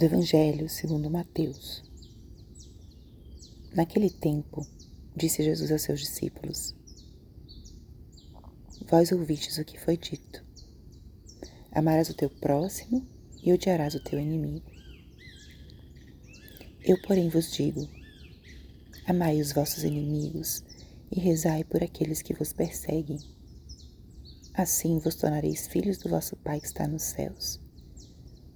do Evangelho segundo Mateus. Naquele tempo, disse Jesus aos seus discípulos: Vós ouvistes o que foi dito: Amarás o teu próximo e odiarás o teu inimigo. Eu, porém, vos digo: Amai os vossos inimigos e rezai por aqueles que vos perseguem. Assim vos tornareis filhos do vosso Pai que está nos céus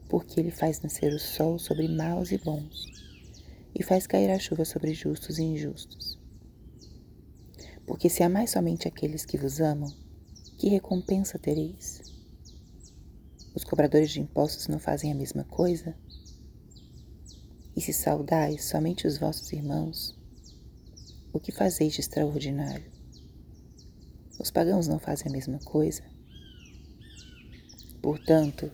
porque ele faz nascer o sol sobre maus e bons, e faz cair a chuva sobre justos e injustos. Porque se amais somente aqueles que vos amam, que recompensa tereis? Os cobradores de impostos não fazem a mesma coisa? E se saudais somente os vossos irmãos, o que fazeis de extraordinário? Os pagãos não fazem a mesma coisa? Portanto,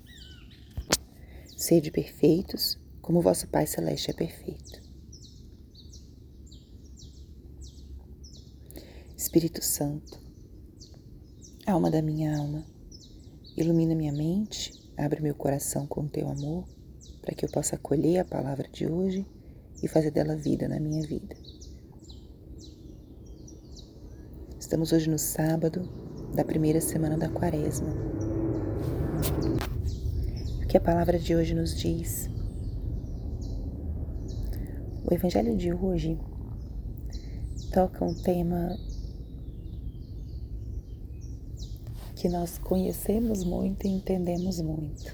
Sede perfeitos, como vosso Pai Celeste é perfeito. Espírito Santo, alma da minha alma, ilumina minha mente, abre meu coração com teu amor, para que eu possa acolher a palavra de hoje e fazer dela vida na minha vida. Estamos hoje no sábado da primeira semana da quaresma que a palavra de hoje nos diz. O Evangelho de hoje toca um tema que nós conhecemos muito e entendemos muito.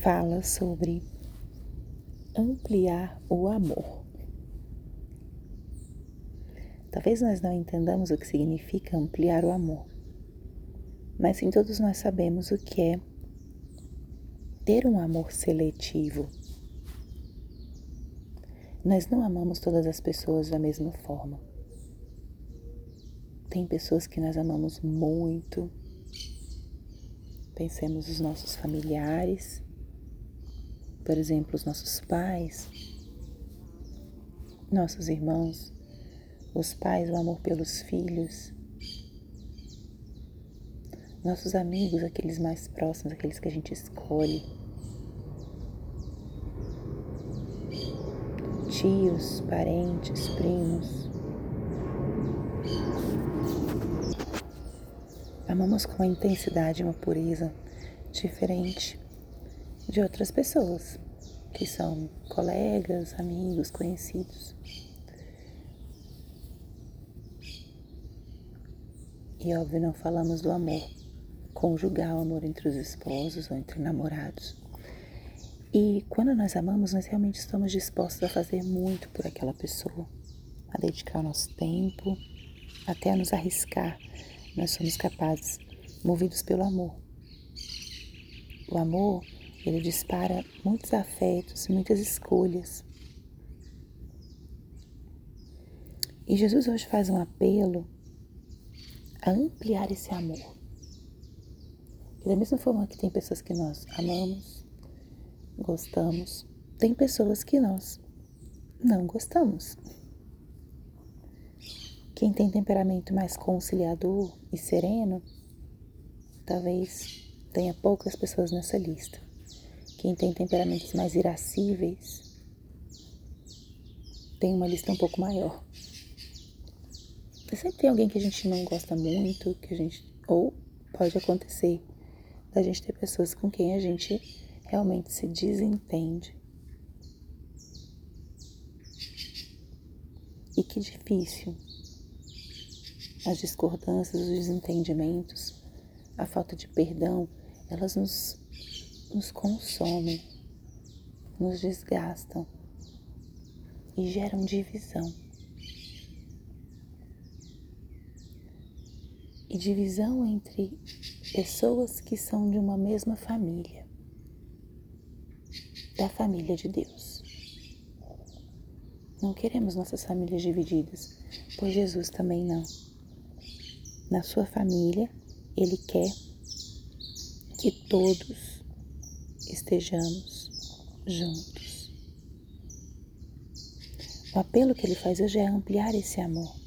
Fala sobre ampliar o amor. Talvez nós não entendamos o que significa ampliar o amor mas sim todos nós sabemos o que é ter um amor seletivo. Nós não amamos todas as pessoas da mesma forma. Tem pessoas que nós amamos muito. Pensemos os nossos familiares, por exemplo, os nossos pais, nossos irmãos, os pais, o amor pelos filhos, nossos amigos, aqueles mais próximos, aqueles que a gente escolhe. Tios, parentes, primos. Amamos com uma intensidade uma pureza diferente de outras pessoas, que são colegas, amigos, conhecidos. E óbvio, não falamos do amor conjugal, amor entre os esposos ou entre namorados. E quando nós amamos, nós realmente estamos dispostos a fazer muito por aquela pessoa, a dedicar o nosso tempo, até a nos arriscar. Nós somos capazes, movidos pelo amor. O amor, ele dispara muitos afetos, muitas escolhas. E Jesus hoje faz um apelo a ampliar esse amor. E da mesma forma que tem pessoas que nós amamos, gostamos, tem pessoas que nós não gostamos. Quem tem temperamento mais conciliador e sereno, talvez tenha poucas pessoas nessa lista. Quem tem temperamentos mais irascíveis, tem uma lista um pouco maior. Sempre tem alguém que a gente não gosta muito, que a gente ou pode acontecer da gente ter pessoas com quem a gente realmente se desentende. E que difícil as discordâncias, os desentendimentos, a falta de perdão, elas nos, nos consomem, nos desgastam e geram divisão. e divisão entre pessoas que são de uma mesma família, da família de Deus. Não queremos nossas famílias divididas, pois Jesus também não. Na sua família, Ele quer que todos estejamos juntos. O apelo que Ele faz hoje é ampliar esse amor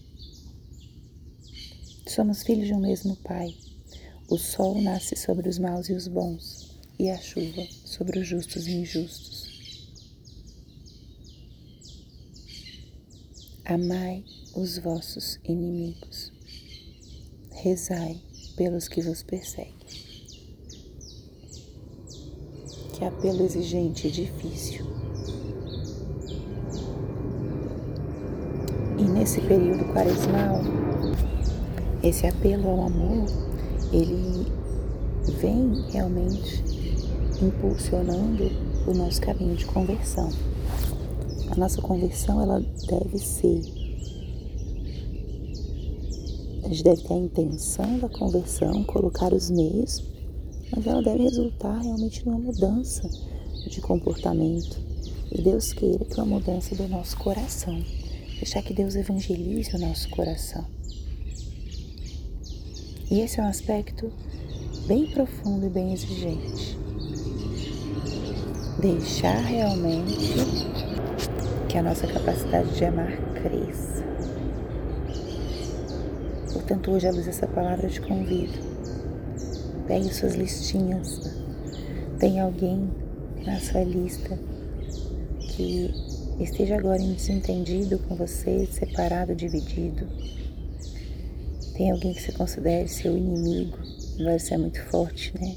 Somos filhos de um mesmo Pai. O sol nasce sobre os maus e os bons e a chuva sobre os justos e injustos. Amai os vossos inimigos, rezai pelos que vos perseguem. Que apelo exigente e difícil. E nesse período quaresmal, esse apelo ao amor, ele vem realmente impulsionando o nosso caminho de conversão. A nossa conversão ela deve ser a gente deve ter a intenção da conversão, colocar os meios, mas ela deve resultar realmente numa mudança de comportamento. E Deus queira que uma mudança do nosso coração, deixar que Deus evangelize o nosso coração. E esse é um aspecto bem profundo e bem exigente. Deixar realmente que a nossa capacidade de amar cresça. Portanto, hoje, à luz dessa palavra, eu te convido. Pegue suas listinhas. Tem alguém na sua lista que esteja agora em desentendido com você, separado, dividido. Tem alguém que você considere seu inimigo, embora você é muito forte, né?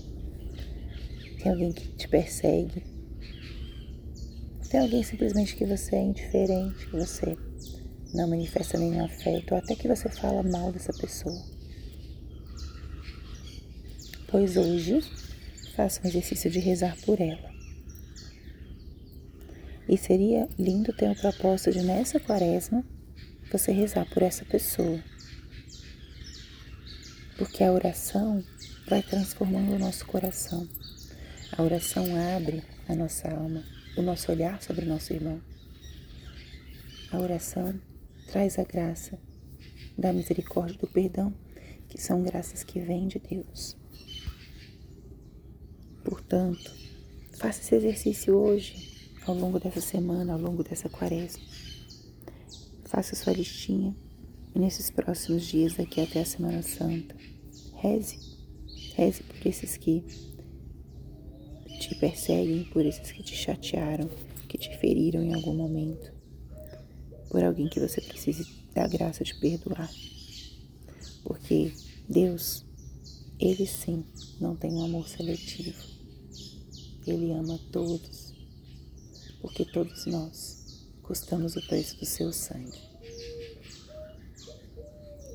Tem alguém que te persegue. Tem alguém simplesmente que você é indiferente, que você não manifesta nenhum afeto, ou até que você fala mal dessa pessoa. Pois hoje faça um exercício de rezar por ela. E seria lindo ter um propósito de nessa quaresma você rezar por essa pessoa. Porque a oração vai transformando o nosso coração. A oração abre a nossa alma o nosso olhar sobre o nosso irmão. A oração traz a graça da misericórdia, do perdão, que são graças que vêm de Deus. Portanto, faça esse exercício hoje, ao longo dessa semana, ao longo dessa quaresma. Faça sua listinha nesses próximos dias, daqui até a Semana Santa, reze. Reze por esses que te perseguem, por esses que te chatearam, que te feriram em algum momento, por alguém que você precise da graça de perdoar. Porque Deus, Ele sim, não tem um amor seletivo. Ele ama todos, porque todos nós custamos o preço do seu sangue.